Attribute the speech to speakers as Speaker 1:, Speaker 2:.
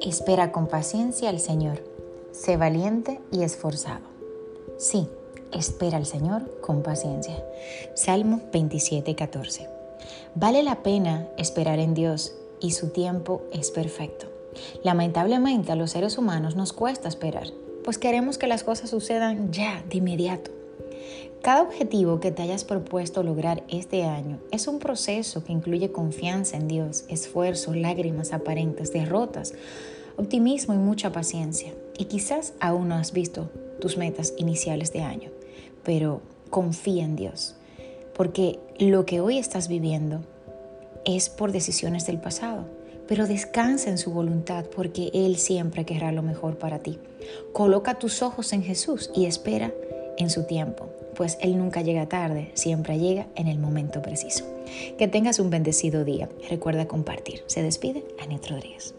Speaker 1: Espera con paciencia al Señor. Sé valiente y esforzado. Sí, espera al Señor con paciencia. Salmo 27, 14. Vale la pena esperar en Dios y su tiempo es perfecto. Lamentablemente a los seres humanos nos cuesta esperar, pues queremos que las cosas sucedan ya, de inmediato. Cada objetivo que te hayas propuesto lograr este año es un proceso que incluye confianza en Dios, esfuerzo, lágrimas aparentes, derrotas, optimismo y mucha paciencia. Y quizás aún no has visto tus metas iniciales de año, pero confía en Dios, porque lo que hoy estás viviendo es por decisiones del pasado, pero descansa en su voluntad porque Él siempre querrá lo mejor para ti. Coloca tus ojos en Jesús y espera en su tiempo, pues Él nunca llega tarde, siempre llega en el momento preciso. Que tengas un bendecido día. Recuerda compartir. Se despide Anet Rodríguez.